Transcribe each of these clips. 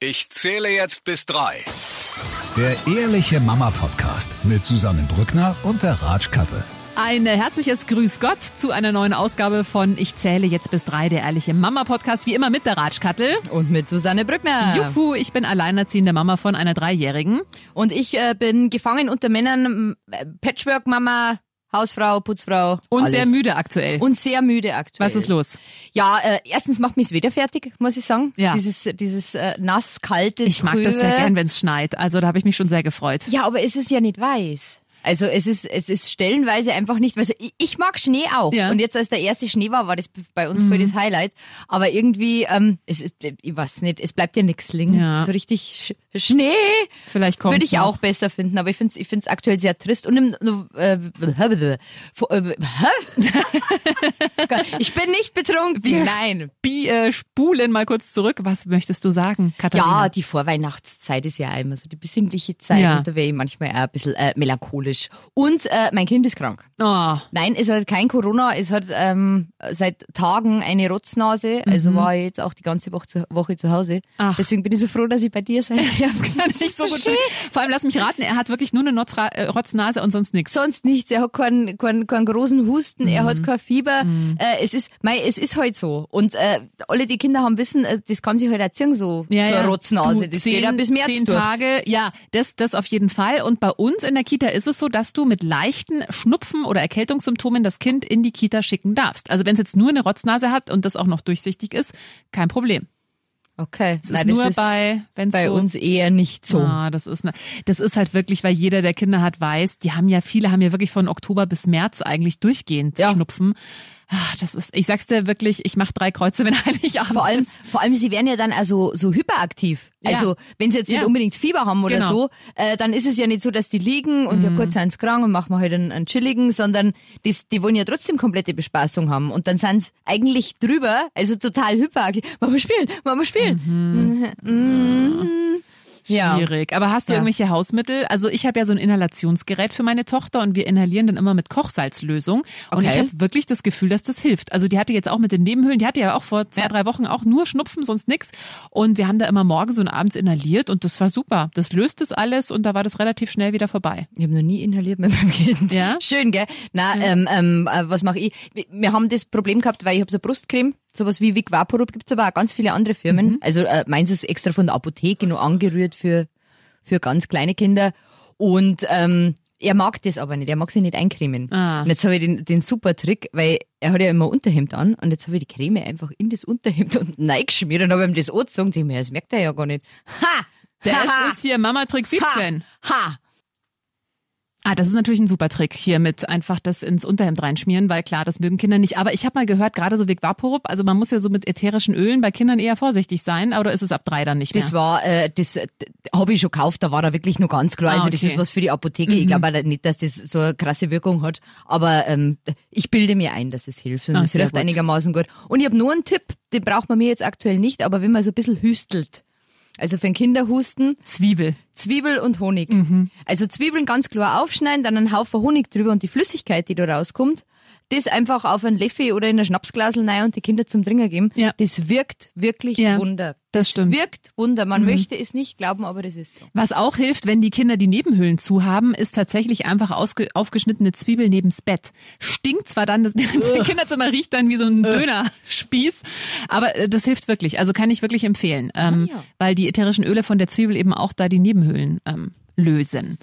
Ich zähle jetzt bis drei. Der Ehrliche Mama Podcast mit Susanne Brückner und der Ratschkattel. Ein herzliches Grüß Gott zu einer neuen Ausgabe von Ich zähle jetzt bis drei, der ehrliche Mama Podcast, wie immer mit der Ratschkattel. Und mit Susanne Brückner. Juhu, ich bin alleinerziehende Mama von einer Dreijährigen. Und ich äh, bin gefangen unter Männern, äh, Patchwork-Mama, Hausfrau, Putzfrau. Und alles. sehr müde aktuell. Und sehr müde aktuell. Was ist los? Ja, äh, erstens macht mich das Wetter fertig, muss ich sagen. Ja. Dieses, dieses äh, nass, kalte, Ich mag das sehr trübe. gern, wenn es schneit. Also da habe ich mich schon sehr gefreut. Ja, aber es ist ja nicht weiß. Also es ist es ist stellenweise einfach nicht, weil ich, ich mag Schnee auch. Ja. Mhm. Und jetzt als der erste Schnee war, war das bei uns voll das Highlight. Aber irgendwie, ähm, es ist, ich weiß nicht, es bleibt ja nichts liegen. Ja. So richtig Sch Schnee Vielleicht kommt würde ich auch besser finden, aber ich finde es ich find's aktuell sehr trist. Und im, äh, äh, ich bin nicht betrunken. Wir Nein. Bi äh, spulen mal kurz zurück. Was möchtest du sagen, Katharina? Ja, die Vorweihnachtszeit ist ja immer so die besinnliche Zeit. Ja. Und da wäre ich manchmal auch ein bisschen äh, melancholisch. Und äh, mein Kind ist krank. Oh, Nein, es hat kein Corona, es hat ähm, seit Tagen eine Rotznase, also war ich jetzt auch die ganze Woche zu, Woche zu Hause. Mhm. Ach. Deswegen bin ich so froh, dass ich bei dir sein kann ich so gut. Vor allem lass mich raten, er hat wirklich nur eine Notzra äh, Rotznase und sonst nichts. Sonst nichts, er hat keinen, keinen, keinen großen Husten, er Mhm. hat kein Fieber. Äh, es ist, mei, es ist halt so. Und äh, alle die Kinder haben wissen, äh, das kann sich halt erziehen, so, so eine Rotznase. Du, das zehn, geht ja bis März zehn durch. Tage, ja, das, das auf jeden Fall. Und bei uns in der Kita ist es so, dass du mit leichten Schnupfen oder Erkältungssymptomen das Kind in die Kita schicken darfst. Also wenn es jetzt nur eine Rotznase hat und das auch noch durchsichtig ist, kein Problem. Okay, Es ist nur bei, wenn bei so, uns eher nicht so. Ah, das ist ne, das ist halt wirklich, weil jeder, der Kinder hat, weiß, die haben ja viele haben ja wirklich von Oktober bis März eigentlich durchgehend Ja. Schnupfen. Ah, Das ist, ich sag's dir wirklich, ich mach drei Kreuze, wenn Heiligabend Vor allem, ist. vor allem, sie werden ja dann also so hyperaktiv. Ja. Also wenn sie jetzt nicht Ja. unbedingt Fieber haben oder Genau. Mhm. so, äh, dann ist es ja nicht so, dass die liegen und ja kurz sind sie krank und machen wir halt einen, einen chilligen, sondern das, die wollen ja trotzdem komplette Bespaßung haben und dann sind sie eigentlich drüber, also total hyperaktiv. Wollen wir spielen? Wollen wir spielen? Mhm. Ja. Schwierig. Aber hast du Ja. irgendwelche Hausmittel? Also ich habe ja so ein Inhalationsgerät für meine Tochter und wir inhalieren dann immer mit Kochsalzlösung. Und Okay. ich habe wirklich das Gefühl, dass das hilft. Also die hatte jetzt auch mit den Nebenhöhlen, die hatte ja auch vor zwei, Ja. drei Wochen auch nur Schnupfen, sonst nix. Und wir haben da immer morgens und abends inhaliert und das war super. Das löst das alles und da war das relativ schnell wieder vorbei. Ich habe noch nie inhaliert mit meinem Kind. Ja? Schön, gell? Na, ähm, ähm, äh, was mache ich? Wir- Wir haben das Problem gehabt, weil ich habe so Brustcreme, sowas wie Vic Vaporub gibt's aber auch ganz viele andere Firmen. Mhm. Also äh, meins ist extra von der Apotheke nur angerührt für, für ganz kleine Kinder. Und ähm, er mag das aber nicht, er mag sich nicht eincremen. Ah. Und jetzt habe ich den, den super Trick, weil er hat ja immer Unterhemd an und jetzt habe ich die Creme einfach in das Unterhemd unten reingeschmiert und habe ihm das angezogen. Ich mir, das merkt er ja gar nicht. Ha! Das Haha! ist hier Mama Trick 17. Ha! Ah, das ist natürlich ein super Trick hier mit einfach das ins Unterhemd reinschmieren, weil klar, das mögen Kinder nicht. Aber ich habe mal gehört, gerade so Vic Vaporub, also man muss ja so mit ätherischen Ölen bei Kindern eher vorsichtig sein, oder ist es ab drei dann nicht mehr? Das war, äh, das habe ich schon gekauft, da war er wirklich nur ganz klar. Ah, Also das okay. ist was für die Apotheke. Ich glaube nicht, dass das so eine krasse Wirkung hat. Aber ähm, ich bilde mir ein, dass es hilft. Und Ah, es gut. einigermaßen gut. Und ich habe nur einen Tipp, den braucht man mir jetzt aktuell nicht, aber wenn man so ein bisschen hüstelt. Also für einen Kinderhusten, Zwiebel. Zwiebel und Honig. Mhm. Also Zwiebeln ganz klar aufschneiden, dann einen Haufen Honig drüber und die Flüssigkeit, die da rauskommt, das einfach auf einen Löffel oder in ein Schnapsglasel rein und die Kinder zum Trinken geben. Ja. Das wirkt wirklich Ja, Wunder. Das stimmt. Mhm. wirkt Wunder. Man möchte es nicht glauben, aber das ist so. Was auch hilft, wenn die Kinder die Nebenhöhlen zu haben, ist tatsächlich einfach aufgeschnittene Zwiebel neben's Bett. Stinkt zwar dann, das, das Kinderzimmer riecht dann wie so ein Dönerspieß, aber äh, das hilft wirklich. Also kann ich wirklich empfehlen, ähm, Ah, ja. weil die ätherischen Öle von der Zwiebel eben auch da die Nebenhöhlen ähm, lösen.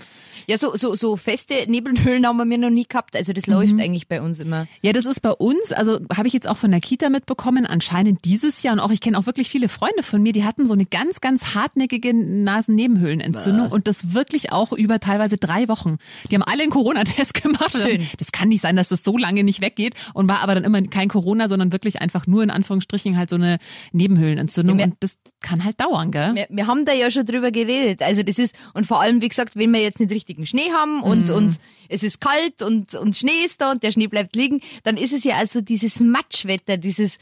Ja, so, so, so feste Nebelhöhlen haben wir noch nie gehabt. Also das läuft eigentlich bei uns immer. Ja, das ist bei uns, also habe ich jetzt auch von der Kita mitbekommen, anscheinend dieses Jahr und auch ich kenne auch wirklich viele Freunde von mir, die hatten so eine ganz, ganz hartnäckige Nasennebenhöhlenentzündung und das wirklich auch über teilweise drei Wochen. Die haben alle einen Corona-Test gemacht. Schön. Das kann nicht sein, dass das so lange nicht weggeht und war aber dann immer kein Corona, sondern wirklich einfach nur in Anführungsstrichen halt so eine Nebenhöhlenentzündung Ja, und das kann halt dauern, gell? Wir, wir haben da ja schon drüber geredet. Also das ist, und vor allem, wie gesagt, wenn wir jetzt nicht richtigen Schnee haben und, und es ist kalt und, und Schnee ist da und der Schnee bleibt liegen, dann ist es ja also dieses Matschwetter, dieses,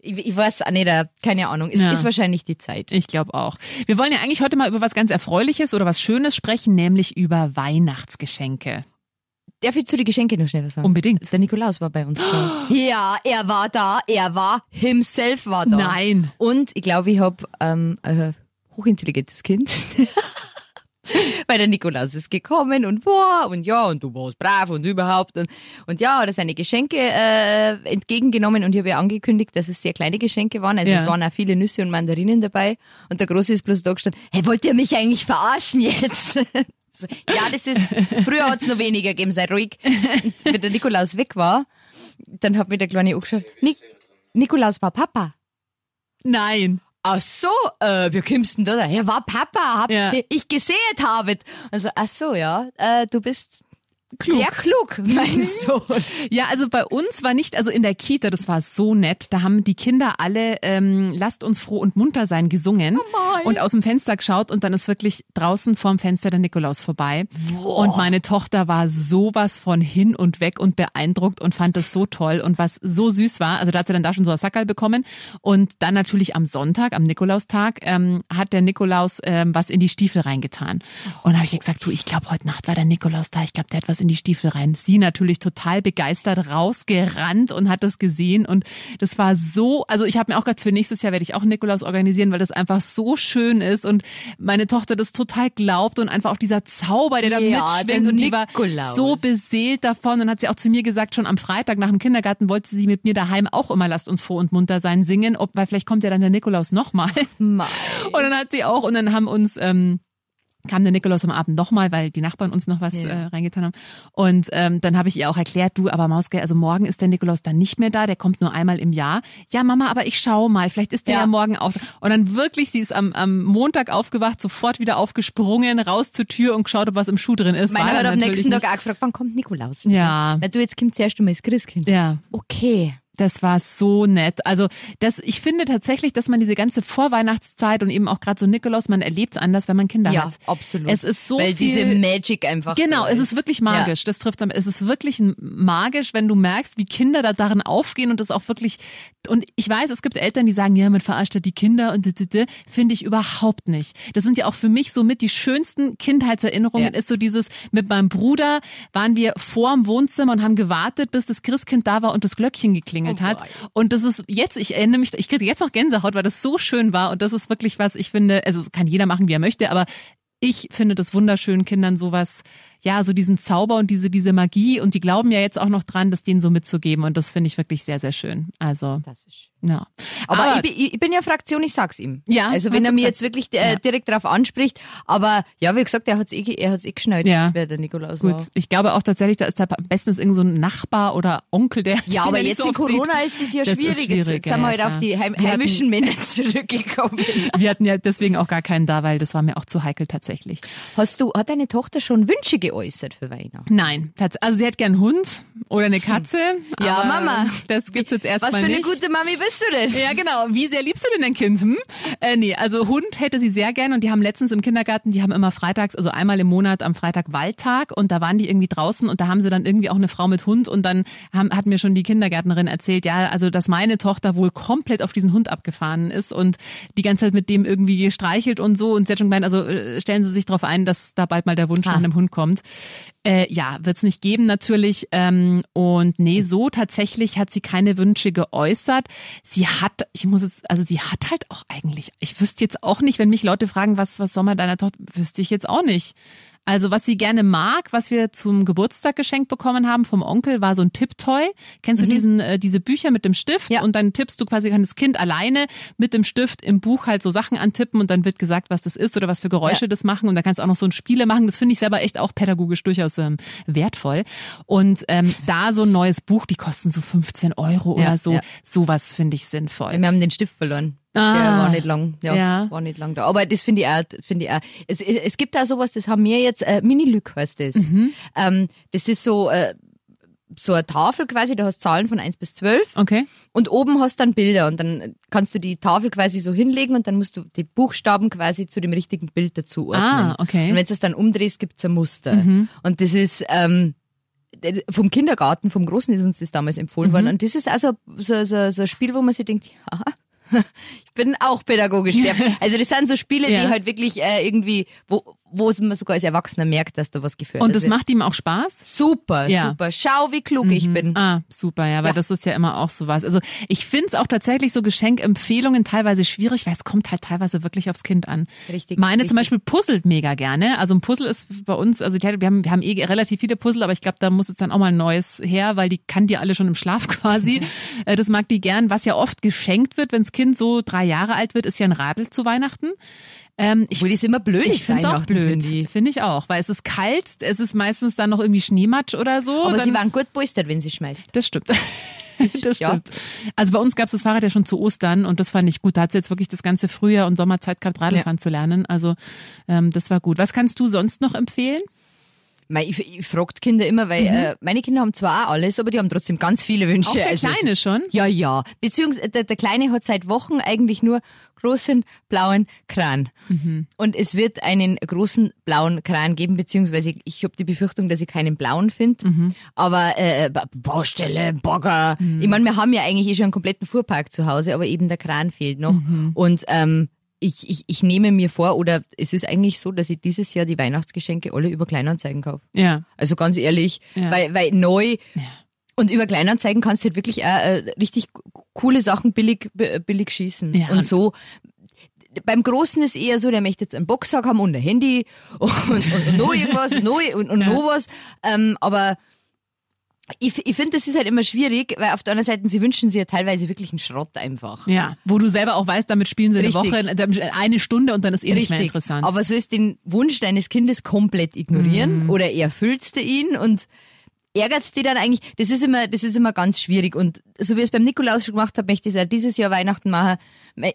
ich, ich weiß auch nicht, äh, keine Ahnung, es Ja. ist wahrscheinlich die Zeit. Ich glaube auch. Wir wollen ja eigentlich heute mal über was ganz Erfreuliches oder was Schönes sprechen, nämlich über Weihnachtsgeschenke. Darf ich zu den Geschenke noch schnell was sagen? Unbedingt. Der Nikolaus war bei uns da. Ja, er war da. Er war, himself war da. Nein. Und ich glaube, ich habe ähm, ein hochintelligentes Kind. Weil der Nikolaus ist gekommen und boah, und ja, und du warst brav und überhaupt. Und, und ja, hat er seine Geschenke äh, entgegengenommen und ich habe ja angekündigt, dass es sehr kleine Geschenke waren. Also Ja. es waren auch viele Nüsse und Mandarinen dabei. Und der Große ist bloß da gestanden, hey, wollt ihr mich eigentlich verarschen jetzt? So, ja, das ist, früher hat's noch weniger gegeben, sei ruhig. Und wenn der Nikolaus weg war, dann hat mir der Kleine angeschaut, Nik Nikolaus war Papa. Nein. Ach so, äh, wie kommst denn da? Ja, war Papa, hab Ja. ich gesehen habe. Also, ach so, ja, äh, du bist Klug. sehr klug, mein Sohn. Ja, also bei uns war nicht, also in der Kita, das war so nett, da haben die Kinder alle ähm, Lasst uns froh und munter sein gesungen mein. und aus dem Fenster geschaut und dann ist wirklich draußen vorm Fenster der Nikolaus vorbei. Und meine Tochter war sowas von hin und weg und beeindruckt und fand es so toll und was so süß war, also da hat sie dann da schon so ein Sackerl bekommen und dann natürlich am Sonntag, am Nikolaustag, ähm, hat der Nikolaus ähm, was in die Stiefel reingetan. Und da habe ich ihr gesagt, du, ich glaube, heute Nacht war der Nikolaus da, ich glaube, der hat was in die Stiefel rein. Sie natürlich total begeistert rausgerannt und hat das gesehen und das war so, also ich habe mir auch gedacht, für nächstes Jahr werde ich auch Nikolaus organisieren, weil das einfach so schön ist und meine Tochter das total glaubt und einfach auch dieser Zauber, der da Ja, mitschwingt und die war so beseelt davon und hat sie auch zu mir gesagt, schon am Freitag nach dem Kindergarten wollte sie mit mir daheim auch immer Lasst uns froh und munter sein singen, ob, weil vielleicht kommt ja dann der Nikolaus nochmal. Und dann hat sie auch, und dann haben uns, ähm, kam der Nikolaus am Abend nochmal, weil die Nachbarn uns noch was Ja. äh, reingetan haben. Und ähm, dann habe ich ihr auch erklärt, du, aber Mauske, also morgen ist der Nikolaus dann nicht mehr da, der kommt nur einmal im Jahr. Ja, Mama, aber ich schau mal, vielleicht ist der ja, Ja. morgen auch. Und dann wirklich, sie ist am, am Montag aufgewacht, sofort wieder aufgesprungen, raus zur Tür und geschaut, ob was im Schuh drin ist. Meiner War hat am nächsten Tag auch gefragt, wann kommt Nikolaus? Ja. Na, du, jetzt kommt zuerst einmal das Christkind. Ja. Okay. Das war so nett. Also das, ich finde tatsächlich, dass man diese ganze Vorweihnachtszeit und eben auch gerade so Nikolaus, man erlebt es anders, wenn man Kinder Ja, hat. absolut. Es ist so Weil viel, diese Magic einfach. Genau, es ist wirklich magisch. Das trifft. Es ist wirklich magisch, wenn du merkst, wie Kinder da darin aufgehen und das auch wirklich. Und ich weiß, es gibt Eltern, die sagen, ja, man verarscht ja die Kinder und finde ich überhaupt nicht. Das sind ja auch für mich so mit die schönsten Kindheitserinnerungen. Ja. Ist so dieses mit meinem Bruder waren wir vor dem Wohnzimmer und haben gewartet, bis das Christkind da war und das Glöckchen geklingelt Oh hat. Und das ist jetzt, ich erinnere mich, ich kriege jetzt noch Gänsehaut, weil das so schön war und das ist wirklich was, ich finde, also kann jeder machen, wie er möchte, aber ich finde das wunderschön, Kindern sowas, ja, so diesen Zauber und diese, diese Magie und die glauben ja jetzt auch noch dran, das denen so mitzugeben und das finde ich wirklich sehr, sehr schön. Also, Das ist schön. Ja. Aber, ich, bin, ich ich bin ja Fraktion, ich sag's ihm. Ja, Also wenn er mir jetzt wirklich äh, Ja. direkt darauf anspricht, aber ja, wie gesagt, er hat's eh, er hat's eh geschnallt, Ja. wer der Nikolaus Gut, war. ich glaube auch tatsächlich, da ist da am besten irgend so ein Nachbar oder Onkel, der Ja, aber er nicht jetzt so in oft sieht. Corona ist das ja Das schwierig. Jetzt, schwierig, jetzt sind wir ja, halt auf die heim, heimischen Männer zurückgekommen. Wir hatten ja deswegen auch gar keinen da, weil das war mir auch zu heikel tatsächlich. Hast du, hat deine Tochter schon Wünsche geäußert für Weihnachten? Nein, also sie hat gern einen Hund oder eine Katze. Ja, aber Mama. Das gibt's jetzt erstmal Was für eine nicht. gute Mami bist du denn? Ja, genau. Wie sehr liebst du denn dein Kind? Hm? Äh, nee, also Hund hätte sie sehr gern und die haben letztens im Kindergarten, die haben immer freitags, also einmal im Monat am Freitag Waldtag und da waren die irgendwie draußen und da haben sie dann irgendwie auch eine Frau mit Hund und dann haben, hat mir schon die Kindergärtnerin erzählt, ja, also dass meine Tochter wohl komplett auf diesen Hund abgefahren ist und die ganze Zeit mit dem irgendwie gestreichelt und so und sie hat schon gemeint, also äh, stellen Sie sich darauf ein, dass da bald mal der Wunsch Ah. nach einem Hund kommt. Äh, ja, wird's nicht geben natürlich. Ähm, und nee, so tatsächlich hat sie keine Wünsche geäußert. Sie hat, ich muss es, also sie hat halt auch eigentlich, ich wüsste jetzt auch nicht, wenn mich Leute fragen, was, was soll man deiner Tochter, wüsste ich jetzt auch nicht. Also was sie gerne mag, was wir zum Geburtstag geschenkt bekommen haben vom Onkel, war so ein Tipptoy. Kennst du diesen äh, diese Bücher mit dem Stift? Ja. Und dann tippst du quasi, kann das Kind alleine mit dem Stift im Buch halt so Sachen antippen und dann wird gesagt, was das ist oder was für Geräusche Ja. das machen. Und da kannst du auch noch so ein Spiele machen. Das finde ich selber echt auch pädagogisch durchaus ähm, wertvoll. Und ähm, da so ein neues Buch, die kosten so 15 Euro Ja, oder so. ja. Sowas finde ich sinnvoll. Wir haben den Stift verloren. Ah. Der war nicht lang. Ja, Ja. war nicht lang da. Aber das finde ich auch, finde ich auch. Es, es, es gibt da sowas, das haben wir jetzt, äh, Mini-Lück heißt das. Mhm. Ähm, das ist so, äh, so eine Tafel quasi, da hast Zahlen von 1 bis 12 Okay. und oben hast dann Bilder und dann kannst du die Tafel quasi so hinlegen und dann musst du die Buchstaben quasi zu dem richtigen Bild dazu ordnen. Ah, okay. Mhm. Und wenn du es dann umdrehst, gibt's ein Muster. Und das ist ähm, vom Kindergarten, vom Großen ist uns das damals empfohlen Mhm. worden. Und das ist also so, so, so ein Spiel, wo man sich denkt, ja, ich bin auch pädagogisch. Also das sind so Spiele, Ja. die halt wirklich äh, irgendwie, wo, wo man sogar als Erwachsener merkt, dass da was gefördert Und das wird. macht ihm auch Spaß? super, Ja. super. Schau, wie klug ich bin. Ah, super, ja, weil Ja. das ist ja immer auch sowas. Also ich finde es auch tatsächlich so Geschenkempfehlungen teilweise schwierig, weil es kommt halt teilweise wirklich aufs Kind an. Richtig, Meine zum richtig. Beispiel puzzelt mega gerne. Also ein Puzzle ist bei uns, also wir haben, wir haben eh relativ viele Puzzle, aber ich glaube, da muss jetzt dann auch mal ein neues her, weil die kann die alle schon im Schlaf quasi. Äh, das mag die gern. Was ja oft geschenkt wird, wenn das Kind so drei Jahre alt wird, ist ja ein Radl zu Weihnachten. Ähm, ich Obwohl das immer blöd ich finde es auch blöd. finde ich. Finde auch, weil es ist kalt, es ist meistens dann noch irgendwie Schneematsch oder so. Aber dann, sie waren gut polstert, wenn sie schmeißt. das stimmt. Das Ja. stimmt. Also bei uns gab es das Fahrrad ja schon zu Ostern und das fand ich gut. Da hat sie jetzt wirklich das ganze Frühjahr und Sommerzeit gehabt, Radfahren zu lernen. Also ähm, das war gut. Was kannst du sonst noch empfehlen? Ich, ich frage die Kinder immer, weil äh, meine Kinder haben zwar auch alles, aber die haben trotzdem ganz viele Wünsche. Mhm. Auch der Also es- Kleine schon? Ja, ja. Beziehungsweise der, der Kleine hat seit Wochen eigentlich nur großen blauen Kran. Mhm. Und es wird einen großen blauen Kran geben, beziehungsweise ich, habe die Befürchtung, dass ich keinen blauen finde. Mhm. Aber äh, Ba- Baustelle, Bagger. Ich meine, wir haben ja eigentlich eh schon einen kompletten Fuhrpark zu Hause, aber eben der Kran fehlt noch. Mhm. Und ähm, ich, ich, ich nehme mir vor, oder es ist eigentlich so, dass ich dieses Jahr die Weihnachtsgeschenke alle über Kleinanzeigen kaufe. Ja. Also ganz ehrlich, Ja. weil, weil neu und über Kleinanzeigen kannst du halt wirklich auch, äh, richtig coole Sachen billig, b- billig schießen. Ja. Und so. Beim Großen ist eher so, der möchte jetzt einen Boxsack haben und ein Handy und, und, und noch irgendwas und noch, und, und noch was. Ähm, aber ich, ich finde, das ist halt immer schwierig, weil auf der anderen Seite, sie wünschen sich ja teilweise wirklich einen Schrott einfach. Ja, wo du selber auch weißt, damit spielen sie eine Richtig. Woche, eine Stunde und dann ist eh nicht mehr interessant. Aber sollst den Wunsch deines Kindes komplett ignorieren Mhm. oder erfüllst du ihn und ärgerst die dann eigentlich, das ist immer, das ist immer ganz schwierig und so wie ich es beim Nikolaus schon gemacht habe, möchte ich es auch dieses Jahr Weihnachten machen.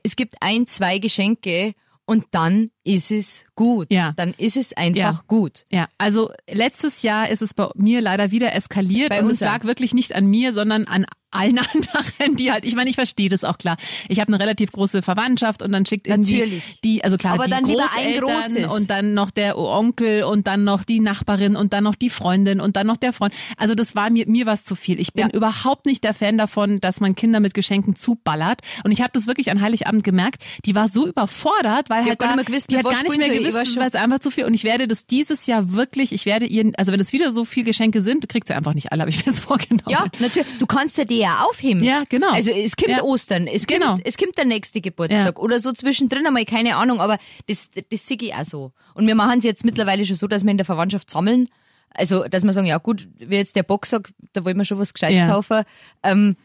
Es gibt ein, zwei Geschenke und dann ist es gut. Ja. Dann ist es einfach Ja. gut. Ja, also letztes Jahr ist es bei mir leider wieder eskaliert Bei und es lag wirklich nicht an mir, sondern an allen anderen, die halt, ich meine, ich verstehe das auch klar. Ich habe eine relativ große Verwandtschaft und dann schickt irgendwie Natürlich. die, also klar, Aber die dann Großeltern und dann noch der Onkel und dann noch die Nachbarin und dann noch die Freundin und dann noch der Freund. Also das war mir mir was zu viel. Ich bin Ja. überhaupt nicht der Fan davon, dass man Kinder mit Geschenken zuballert und ich habe das wirklich an Heiligabend gemerkt. Die war so überfordert, weil Die halt da, nicht mehr gewusst, die hat gar nicht mehr. Ich gewusst, schon- was einfach zu viel. Und ich werde das dieses Jahr wirklich, ich werde ihr, also wenn es wieder so viel Geschenke sind, du kriegst ja einfach nicht alle, habe ich mir jetzt vorgenommen. Ja, natürlich. Du kannst ja die ja aufheben. Ja, genau. Also es kommt Ja. Ostern, es kommt, Genau. es kommt der nächste Geburtstag oder so zwischendrin einmal, keine Ahnung, aber das, das sehe ich auch so. Und wir machen es jetzt mittlerweile schon so, dass wir in der Verwandtschaft sammeln. Also, dass wir sagen, ja gut, wie jetzt der Box sagt, da wollen wir schon was Gescheites Ja. kaufen. Ähm,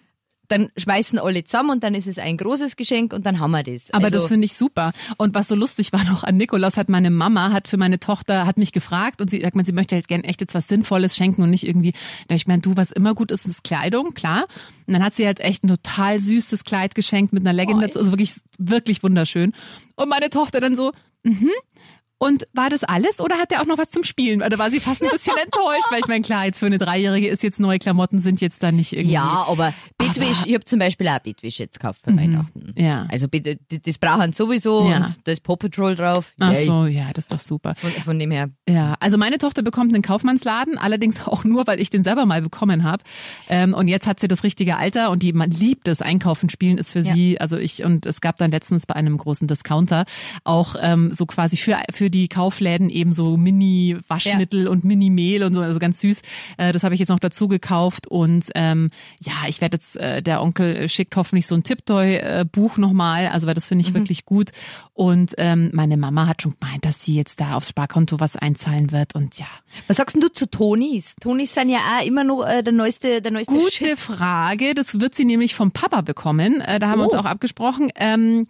dann schmeißen alle zusammen und dann ist es ein großes Geschenk und dann haben wir das. Aber also, das finde ich super. Und was so lustig war noch an Nikolaus, hat meine Mama, hat für meine Tochter, hat mich gefragt und sie sagt, man, sie möchte halt gern echt jetzt was Sinnvolles schenken und nicht irgendwie, da ich meine, du, was immer gut ist, ist Kleidung, klar. Und dann hat sie halt echt ein total süßes Kleid geschenkt mit einer Legging dazu, also wirklich, wirklich wunderschön. Und meine Tochter dann so, mhm. Und war das alles oder hat der auch noch was zum Spielen? Oder war sie fast ein bisschen enttäuscht? Weil ich meine, klar, jetzt für eine Dreijährige ist jetzt neue Klamotten sind jetzt dann nicht irgendwie. ja, aber Bettwäsche, ich habe zum Beispiel auch Bettwäsche jetzt gekauft für Weihnachten. Mhm. Ja. Also bitte, das brauchen sowieso Ja. und da ist Paw Patrol drauf. Ach Yay. so, ja, das ist doch super. Von, von dem her. Ja, also meine Tochter bekommt einen Kaufmannsladen, allerdings auch nur, weil ich den selber mal bekommen habe. Ähm, und jetzt hat sie das richtige Alter und die man liebt es. Einkaufen spielen ist für Ja. sie, also ich und es gab dann letztens bei einem großen Discounter auch ähm, so quasi für für die Kaufläden eben so Mini Waschmittel und Mini Mehl und so, also ganz süß. Äh, das habe ich jetzt noch dazu gekauft und ähm, ja, ich werde jetzt äh, der Onkel schickt hoffentlich so ein Tiptoy äh, nochmal, also weil das finde ich wirklich gut. Und ähm, meine Mama hat schon gemeint, dass sie jetzt da aufs Sparkonto was einzahlen wird und ja. Was sagst denn du zu Tonis? Tonis sind ja auch immer noch äh, der neueste, der neueste Gute Shit. Frage. Das wird sie nämlich vom Papa bekommen. Äh, da haben wir uns Oh. auch abgesprochen. Ähm,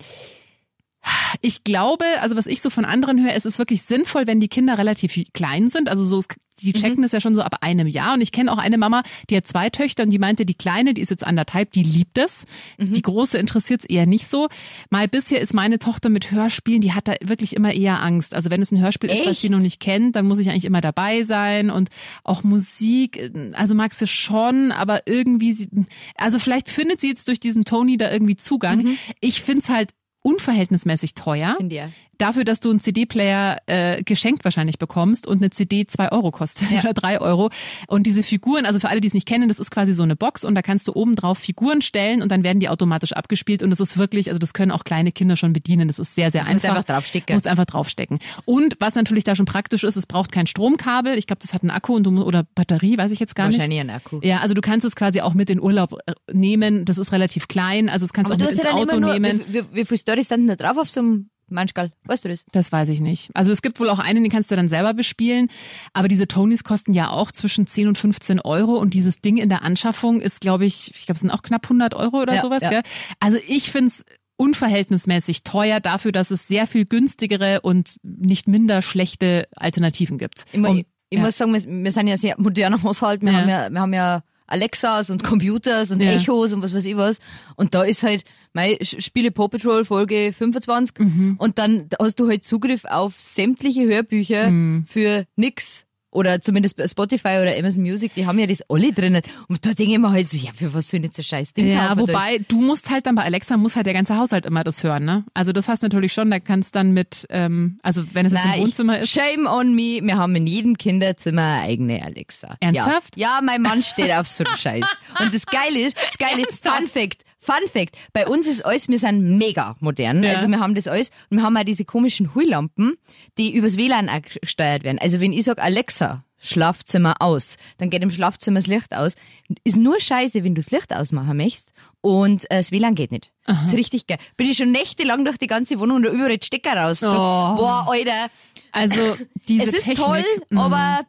ich glaube, also was ich so von anderen höre, es ist wirklich sinnvoll, wenn die Kinder relativ klein sind. Also so, die checken das ja schon so ab einem Jahr. Und ich kenne auch eine Mama, die hat zwei Töchter und die meinte, die kleine, die ist jetzt anderthalb, die liebt es. Die große interessiert es eher nicht so. Mal bisher ist meine Tochter mit Hörspielen, die hat da wirklich immer eher Angst. Also wenn es ein Hörspiel ist, was Echt? sie noch nicht kennt, dann muss ich eigentlich immer dabei sein und auch Musik, also mag sie schon, aber irgendwie, sie, also vielleicht findet sie jetzt durch diesen Tony da irgendwie Zugang. Ich find's halt unverhältnismäßig teuer. Ich auch. Dafür, dass du einen CD-Player äh, geschenkt wahrscheinlich bekommst und eine CD zwei Euro kostet Ja. oder drei Euro. Und diese Figuren, also für alle, die es nicht kennen, das ist quasi so eine Box und da kannst du oben drauf Figuren stellen und dann werden die automatisch abgespielt und das ist wirklich, also das können auch kleine Kinder schon bedienen. Das ist sehr, sehr Das musst einfach. du einfach draufstecken. Musst einfach draufstecken. Und was natürlich da schon praktisch ist, es braucht kein Stromkabel. Ich glaube, das hat einen Akku und du, oder Batterie, weiß ich jetzt gar nicht. Wahrscheinlich ein Akku. Ja, also du kannst es quasi auch mit in Urlaub äh, nehmen. Das ist relativ klein, also das kannst du Aber auch mit ins Auto nur, nehmen. wie, wie, wie viele Storys standen da drauf auf so einem Manschgal? Weißt du das? Das weiß ich nicht. Also es gibt wohl auch einen, den kannst du dann selber bespielen. Aber diese Tonys kosten ja auch zwischen 10 und 15 Euro. Und dieses Ding in der Anschaffung ist, glaube ich, ich glaube, es sind auch knapp 100 Euro oder Ja, sowas. ja. Gell? Also ich find's unverhältnismäßig teuer dafür, dass es sehr viel günstigere und nicht minder schlechte Alternativen gibt. Ich, Um- ich, ja. muss sagen, wir, wir sind ja sehr moderner Haushalt. Wir, haben ja, wir haben ja Alexas und Computers und Ja. Echos und was weiß ich was. Und da ist halt, mein Spiele Paw Patrol Folge 25 Mhm. und dann hast du halt Zugriff auf sämtliche Hörbücher Mhm. für nix. Oder zumindest bei Spotify oder Amazon Music, die haben ja das alle drinnen. Und da denke ich mir halt so, ja, für was soll ich jetzt so scheiß Ding Ja, kaufen? Wobei du musst halt dann bei Alexa muss halt der ganze Haushalt immer das hören, ne? Also das hast du natürlich schon, da kannst dann mit, ähm, also wenn es jetzt Nein, im Wohnzimmer ist. Shame on me, wir haben in jedem Kinderzimmer eine eigene Alexa. Ernsthaft? Ja, ja mein Mann steht auf so einen Scheiß. Und das Geile ist, das Geile ist, Fun Fact, Fun Fact, bei uns ist alles, wir sind mega modern, Ja. also wir haben das alles und wir haben auch diese komischen Hülllampen, die übers WLAN auch gesteuert werden. Also wenn ich sag Alexa, Schlafzimmer aus, dann geht im Schlafzimmer das Licht aus. Ist nur scheiße, wenn du das Licht ausmachen möchtest und äh, das WLAN geht nicht. Ist richtig geil. Bin ich schon nächtelang durch die ganze Wohnung und da überall Stecker raus. So, Oh. boah, Alter, Also diese es ist Technik, toll, mhm. aber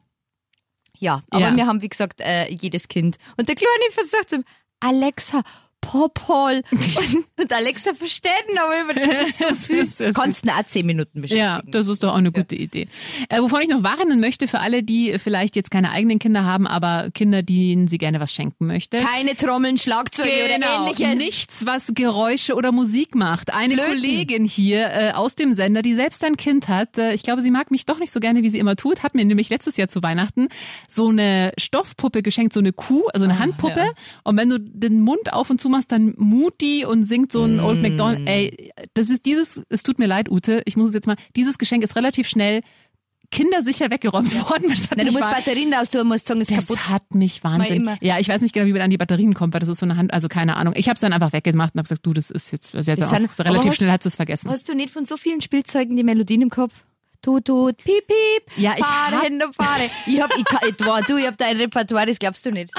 ja, aber Ja. wir haben, wie gesagt, äh, jedes Kind. Und der Kleine versucht zum Alexa, Popol. und, und Alexa versteht ihn aber immer, das ist so Das süß. Kannst ihn auch zehn Minuten beschäftigen. Ja, das ist doch auch eine gute Idee. Äh, wovon ich noch warnen möchte für alle, die vielleicht jetzt keine eigenen Kinder haben, aber Kinder, denen sie gerne was schenken möchte. Keine Trommeln, Schlagzeuge oder ähnliches. Genau. Nichts, was Geräusche oder Musik macht. Eine Flöten. Kollegin hier äh, aus dem Sender, die selbst ein Kind hat, äh, ich glaube, sie mag mich doch nicht so gerne, wie sie immer tut, hat mir nämlich letztes Jahr zu Weihnachten so eine Stoffpuppe geschenkt, so eine Kuh, also eine Handpuppe. Ah, ja. Und wenn du den Mund auf und zu machst, dann mut die und singt so ein Mm. Old MacDonald. Ey, das ist dieses, es tut mir leid, Ute, ich muss es jetzt mal, dieses Geschenk ist relativ schnell kindersicher weggeräumt worden. Das hat Nein, du musst Batterien raus tun, musst sagen, ist das kaputt. hat mich wahnsinnig. Ja, ich weiß nicht genau, wie man an die Batterien kommt, weil das ist so eine Hand, also keine Ahnung. Ich habe es dann einfach weggemacht und habe gesagt, du, das ist jetzt, also jetzt Das auch, relativ hast- schnell hat es vergessen. Hast du nicht von so vielen Spielzeugen die Melodien im Kopf? Tut, tut, piep, piep. Ja, ich fahre, hab- Hände, fahre. Ich hab, ich kann, du, ich hab dein Repertoire, das glaubst du nicht.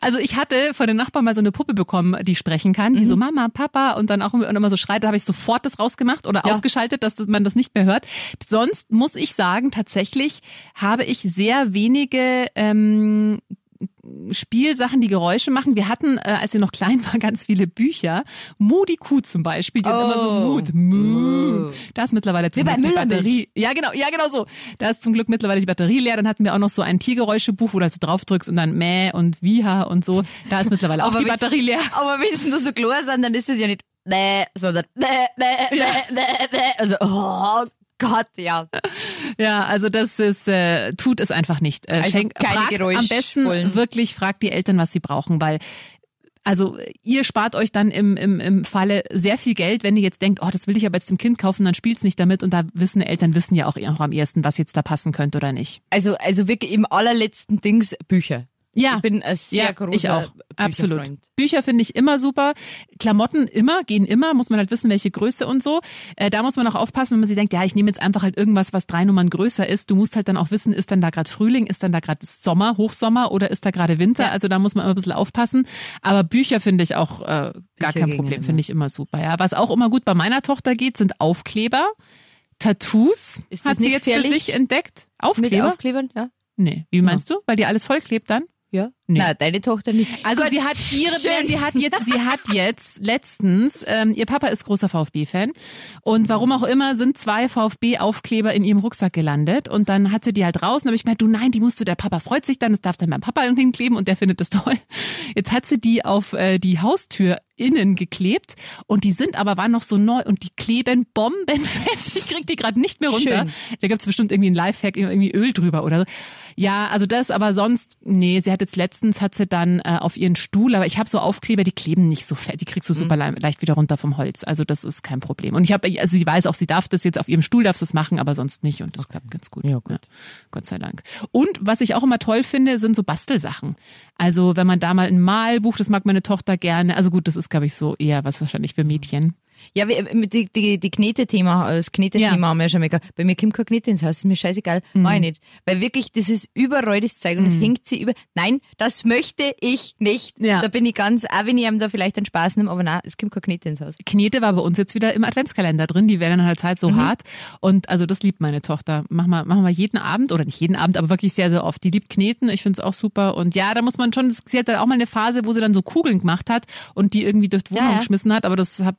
Also ich hatte von den Nachbarn mal so eine Puppe bekommen, die sprechen kann, die Mhm. so Mama, Papa und dann auch immer, und immer so schreit, da habe ich sofort das rausgemacht oder Ja. ausgeschaltet, dass man das nicht mehr hört. Sonst muss ich sagen, tatsächlich habe ich sehr wenige ähm, Spielsachen, die Geräusche machen. Wir hatten, äh, als sie noch klein war, ganz viele Bücher. Die Kuh zum Beispiel, die hat immer so Oh. Mut. Mu. Da ist mittlerweile zum Glück die. Batterie. Ja, genau, ja, genau so. Da ist zum Glück mittlerweile die Batterie leer. Dann hatten wir auch noch so ein Tiergeräuschebuch, wo du halt so drauf drückst und dann Mäh und Wiha und so. Da ist mittlerweile auch die Batterie leer. Aber wenn es nur so klar sind, dann ist es ja nicht bäh, sondern bäh, bäh, bäh, bäh, bäh. Also, oh Gott, ja. Ja, also das ist, äh, tut es einfach nicht. Äh, Also schenk, keine fragt am besten wirklich, fragt die Eltern, was sie brauchen, weil also ihr spart euch dann im, im, im Falle sehr viel Geld, wenn ihr jetzt denkt, oh, das will ich aber jetzt dem Kind kaufen, dann spielt's nicht damit und da wissen Eltern wissen ja auch noch am ersten, was jetzt da passen könnte oder nicht. Also, also wirklich im allerletzten Dings Bücher. Ja. Ich bin ein sehr ja, großer ich auch. Absolut. Bücher finde ich immer super. Klamotten immer, gehen immer, muss man halt wissen, welche Größe und so. Äh, da muss man auch aufpassen, wenn man sich denkt, ja, ich nehme jetzt einfach halt irgendwas, was drei Nummern größer ist. Du musst halt dann auch wissen, ist dann da gerade Frühling, ist dann da gerade Sommer, Hochsommer oder ist da gerade Winter? Ja. Also da muss man immer ein bisschen aufpassen. Aber Bücher finde ich auch äh, gar Bücher kein Problem, immer. finde ich immer super. Ja, was auch immer gut bei meiner Tochter geht, sind Aufkleber. Tattoos Ist das hat sie jetzt für sich entdeckt. Mit Aufkleber? Aufklebern, ja. nee, wie meinst du? Weil dir alles vollklebt dann? Ja. Nee. Nein, deine Tochter nicht. Also Gut, sie hat ihre, schön. sie hat jetzt, sie hat jetzt letztens, ähm, ihr Papa ist großer VfB-Fan und warum auch immer sind zwei VfB-Aufkleber in ihrem Rucksack gelandet und dann hat sie die halt raus und habe ich gemeint, du nein, die musst du, der Papa freut sich dann, das darfst dann beim Papa hinkleben und der findet das toll. Jetzt hat sie die auf äh, die Haustür innen geklebt und die sind aber waren noch so neu und die kleben bombenfest. Ich krieg die gerade nicht mehr runter. Schön. Da gibt's bestimmt irgendwie ein Lifehack, irgendwie Öl drüber oder so. Ja, also das, aber sonst, nee, sie hat jetzt letztens letztens hat sie dann äh, auf ihren Stuhl, aber ich habe so Aufkleber, die kleben nicht so fest, die kriegst du super le leicht wieder runter vom Holz. Also das ist kein Problem. Und ich habe, also sie weiß auch, sie darf das jetzt auf ihrem Stuhl, darf sie es machen, aber sonst nicht und das klappt ganz gut. Ja, gut. Gott sei Dank. Und was ich auch immer toll finde, sind so Bastelsachen. Also wenn man da mal ein Malbuch, das mag meine Tochter gerne. Also gut, das ist glaube ich so eher was wahrscheinlich für Mädchen. Ja, wir, mit die, die, die Knete-Thema, das Knete-Thema Ja. haben wir ja schon mal gehabt. Bei mir kommt kein Knete ins Haus, ist mir scheißegal, Mhm. mach ich nicht. Weil wirklich, das ist überall das Zeug und es hängt sie über. Nein, das möchte ich nicht. Ja. Da bin ich ganz, auch wenn ich ihm da vielleicht einen Spaß nehme, aber nein, es kommt kein Knete ins Haus. Knete war bei uns jetzt wieder im Adventskalender drin. Die werden in einer Zeit so Mhm. hart. Und also das liebt meine Tochter. Machen wir, machen wir jeden Abend oder nicht jeden Abend, aber wirklich sehr, sehr oft. Die liebt Kneten. Ich finde es auch super. Und ja, da muss man schon, sie hat dann auch mal eine Phase, wo sie dann so Kugeln gemacht hat und die irgendwie durch die Wohnung Ja, ja. geschmissen hat. Aber das hat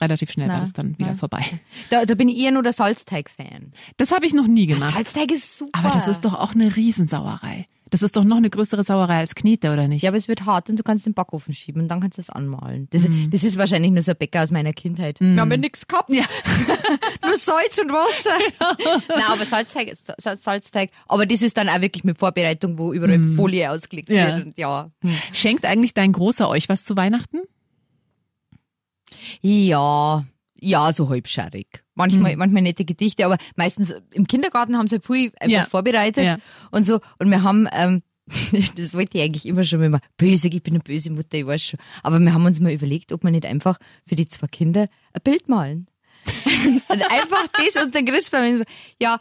relativ schnell war Na, das dann wieder na. vorbei. Da, da bin ich eher nur der Salzteig-Fan. Das habe ich noch nie gemacht. Salzteig ist super. Aber das ist doch auch eine Riesensauerei. Das ist doch noch eine größere Sauerei als Knete, oder nicht? Ja, aber es wird hart und du kannst den Backofen schieben und dann kannst du es anmalen. Das, Mhm. das ist wahrscheinlich nur so ein Bäcker aus meiner Kindheit. Wir haben ja nichts gehabt. nur Salz und Wasser. Nein, aber Salzteig Salzteig. Aber das ist dann auch wirklich mit Vorbereitung, wo überall Folie ausgelegt. Ja. wird. Und ja. Schenkt eigentlich dein Großer euch was zu Weihnachten? Ja, ja, so halbscharig. Manchmal, Hm. manchmal nette Gedichte, aber meistens im Kindergarten haben sie halt viel einfach Ja. vorbereitet Ja. und so. Und wir haben, ähm, das wollte ich eigentlich immer schon immer böse, ich bin eine böse Mutter, ich weiß schon. Aber wir haben uns mal überlegt, ob wir nicht einfach für die zwei Kinder ein Bild malen. einfach das und dann Christbaum so, ja,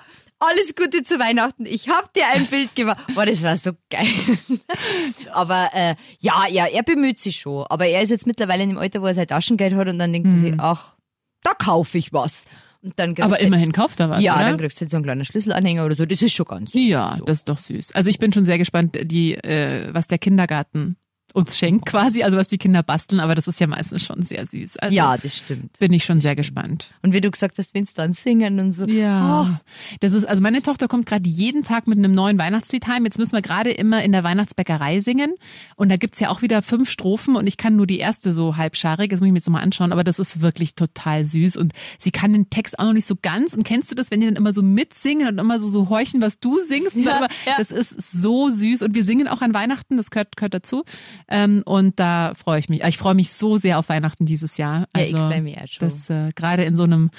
alles Gute zu Weihnachten. Ich hab dir ein Bild gemacht. Boah, das war so geil. aber äh, ja, ja, er bemüht sich schon. Aber er ist jetzt mittlerweile in dem Alter, wo er sein Taschengeld hat und dann denkt er sich, ach, da kaufe ich was. Und dann Mhm. Aber du- immerhin kauft er was, Ja, oder? dann kriegst du jetzt so einen kleinen Schlüsselanhänger oder so. Das ist schon ganz Ja, so. das ist doch süß. Also ich bin schon sehr gespannt, die, äh, was der Kindergarten uns schenkt quasi, also was die Kinder basteln, aber das ist ja meistens schon sehr süß. Also Ja, das stimmt. bin ich schon sehr gespannt. Und wie du gesagt hast, wenn dann singen und so. Ja. Das ist, also meine Tochter kommt gerade jeden Tag mit einem neuen Weihnachtslied heim. Jetzt müssen wir gerade immer in der Weihnachtsbäckerei singen. Und da gibt's ja auch wieder fünf Strophen und ich kann nur die erste so halbscharig. Das muss ich mir jetzt nochmal anschauen. Aber das ist wirklich total süß. Und sie kann den Text auch noch nicht so ganz. Und kennst du das, wenn die dann immer so mitsingen und immer so, so horchen, was du singst? Ja, ja. Das ist so süß. Und wir singen auch an Weihnachten. Das gehört, gehört dazu. Ähm, und da freue ich mich. Ich freue mich so sehr auf Weihnachten dieses Jahr. Ja, ich Also, freu mich auch schon. Das äh, gerade in so einem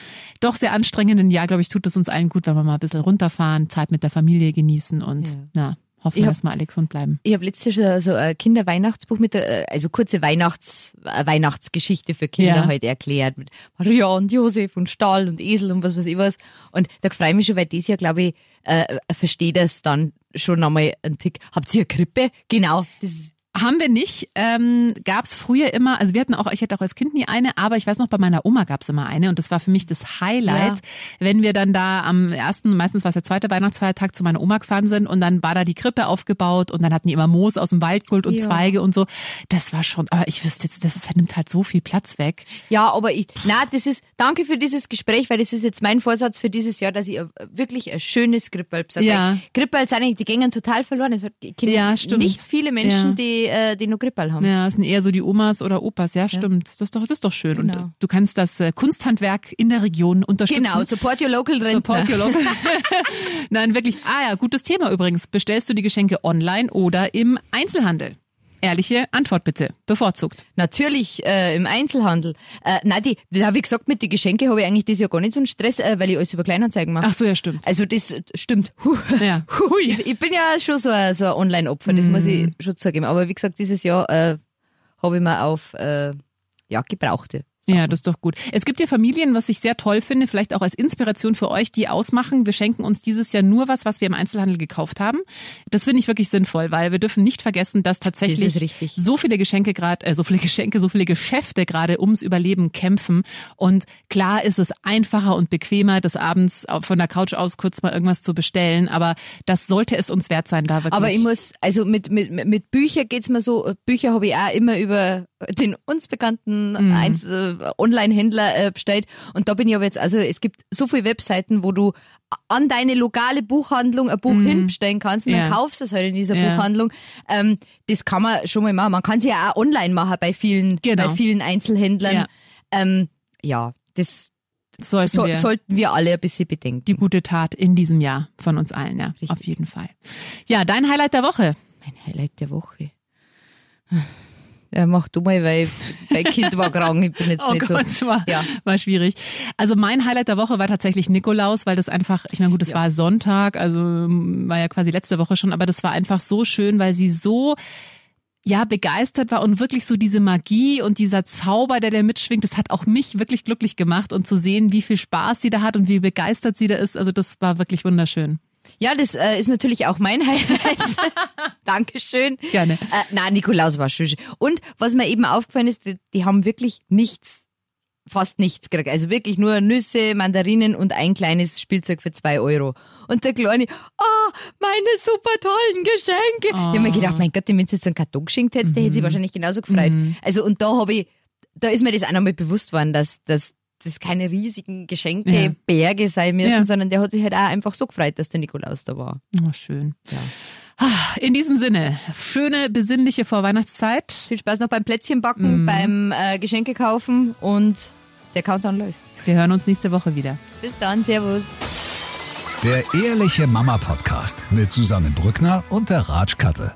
doch sehr anstrengenden Jahr, glaube ich, tut es uns allen gut, wenn wir mal ein bisschen runterfahren, Zeit mit der Familie genießen und Ja. na, hoffen Ich wir, dass wir alle gesund bleiben. Ich habe letztes Jahr so ein Kinderweihnachtsbuch mit der, äh, also kurze Weihnachts, äh, Weihnachtsgeschichte für Kinder Ja. halt erklärt. Mit Maria und Josef und Stall und Esel und was weiß ich was. Und da freue ich mich schon, weil dieses Jahr, glaube ich, äh, verstehe das dann schon einmal einen Tick. Habt ihr eine Krippe? Genau. Das Haben wir nicht. Ähm, gab es früher immer, also wir hatten auch, ich hatte auch als Kind nie eine, aber ich weiß noch, bei meiner Oma gab es immer eine und das war für mich das Highlight, wenn wir dann da am ersten, meistens war es der zweite Weihnachtsfeiertag, zu meiner Oma gefahren sind und dann war da die Krippe aufgebaut und dann hatten die immer Moos aus dem Wald geholt und Ja. Zweige und so. Das war schon, aber ich wüsste jetzt, das ist, nimmt halt so viel Platz weg. ja, aber ich, na, das ist, danke für dieses Gespräch, weil das ist jetzt mein Vorsatz für dieses Jahr, dass ich wirklich ein schönes Krippel besorge. Ja. Krippel sind eigentlich, die gängen total verloren. Es hat, Ja, stimmt. nicht viele Menschen, Ja. die, äh, die noch Krippel haben. Ja, es sind eher so die Omas oder Opas, ja, stimmt. Das ist doch, das ist doch schön. Und Genau. du kannst das äh, Kunsthandwerk in der Region unterstützen. Genau, support your local Rentner. Support your local. Nein, wirklich. Ah ja, gutes Thema übrigens. Bestellst du die Geschenke online oder im Einzelhandel? Ehrliche Antwort bitte. Bevorzugt. Natürlich äh, im Einzelhandel. Äh, nein, die, die habe ich gesagt, mit den Geschenke habe ich eigentlich das Jahr gar nicht so einen Stress, äh, weil ich alles über Kleinanzeigen mache. Ach so, ja, stimmt. Also das stimmt. Huh. Ja. Ich, ich bin ja schon so ein, so ein Online-Opfer, das muss ich Mhm. schon zugeben. Aber wie gesagt, dieses Jahr äh, habe ich mir auf äh, ja, Gebrauchte. Ja, das ist doch gut. Es gibt ja Familien, was ich sehr toll finde, vielleicht auch als Inspiration für euch, die ausmachen, wir schenken uns dieses Jahr nur was, was wir im Einzelhandel gekauft haben. Das finde ich wirklich sinnvoll, weil wir dürfen nicht vergessen, dass tatsächlich Das so viele Geschenke gerade, äh, so viele Geschenke, so viele Geschäfte gerade ums Überleben kämpfen. Und klar ist es einfacher und bequemer, des Abends von der Couch aus kurz mal irgendwas zu bestellen, aber das sollte es uns wert sein, da wirklich. Aber ich muss, also mit, mit, mit Bücher geht's mir so, Bücher habe ich auch immer über den uns bekannten Mhm. Eins- äh, Online-Händler äh, bestellt. Und da bin ich aber jetzt, also es gibt so viele Webseiten, wo du an deine lokale Buchhandlung ein Buch hinbestellen kannst und Mhm. Ja. dann kaufst du es halt in dieser Ja. Buchhandlung. Ähm, das kann man schon mal machen. Man kann sie ja auch online machen bei vielen, Genau. bei vielen Einzelhändlern. Ja. Ähm, ja, das sollten so, wir. sollten wir alle ein bisschen bedenken. die gute Tat in diesem Jahr von uns allen, ja, auf jeden Fall. Ja, dein Highlight der Woche. Mein Highlight der Woche. Ja, mach du mal, weil mein Kind war krank. Ich bin jetzt Oh nicht Gott, so. war, Ja. war schwierig. Also mein Highlight der Woche war tatsächlich Nikolaus, weil das einfach, ich meine, gut, es war Sonntag, also ähm, war ja quasi letzte Woche schon, aber das war einfach so schön, weil sie so ja, begeistert war und wirklich so diese Magie und dieser Zauber, der da mitschwingt, das hat auch mich wirklich glücklich gemacht und zu sehen, wie viel Spaß sie da hat und wie begeistert sie da ist, also das war wirklich wunderschön. Ja, das äh, ist natürlich auch mein Highlight. Dankeschön. Gerne. Äh, na, Nikolaus war schön. Und was mir eben aufgefallen ist, die, die haben wirklich nichts, fast nichts gekriegt. Also wirklich nur Nüsse, Mandarinen und ein kleines Spielzeug für zwei Euro. Und der Kleine, oh, meine super tollen Geschenke. Ich habe mir gedacht, mein Gott, wenn du jetzt so einen Karton geschenkt hättest, der hätte sich wahrscheinlich genauso gefreut. Also und da habe ich, da ist mir das auch nochmal bewusst worden, dass, dass das keine riesigen Geschenkeberge sein müssen, Ja. sondern der hat sich halt auch einfach so gefreut, dass der Nikolaus da war. Oh, schön. Ah, In diesem Sinne, schöne, besinnliche Vorweihnachtszeit. Viel Spaß noch beim Plätzchenbacken, beim äh, Geschenke kaufen und der Countdown läuft. Wir hören uns nächste Woche wieder. Bis dann, Servus. Der Ehrliche Mama Podcast mit Susanne Brückner und der Ratsch Kattel.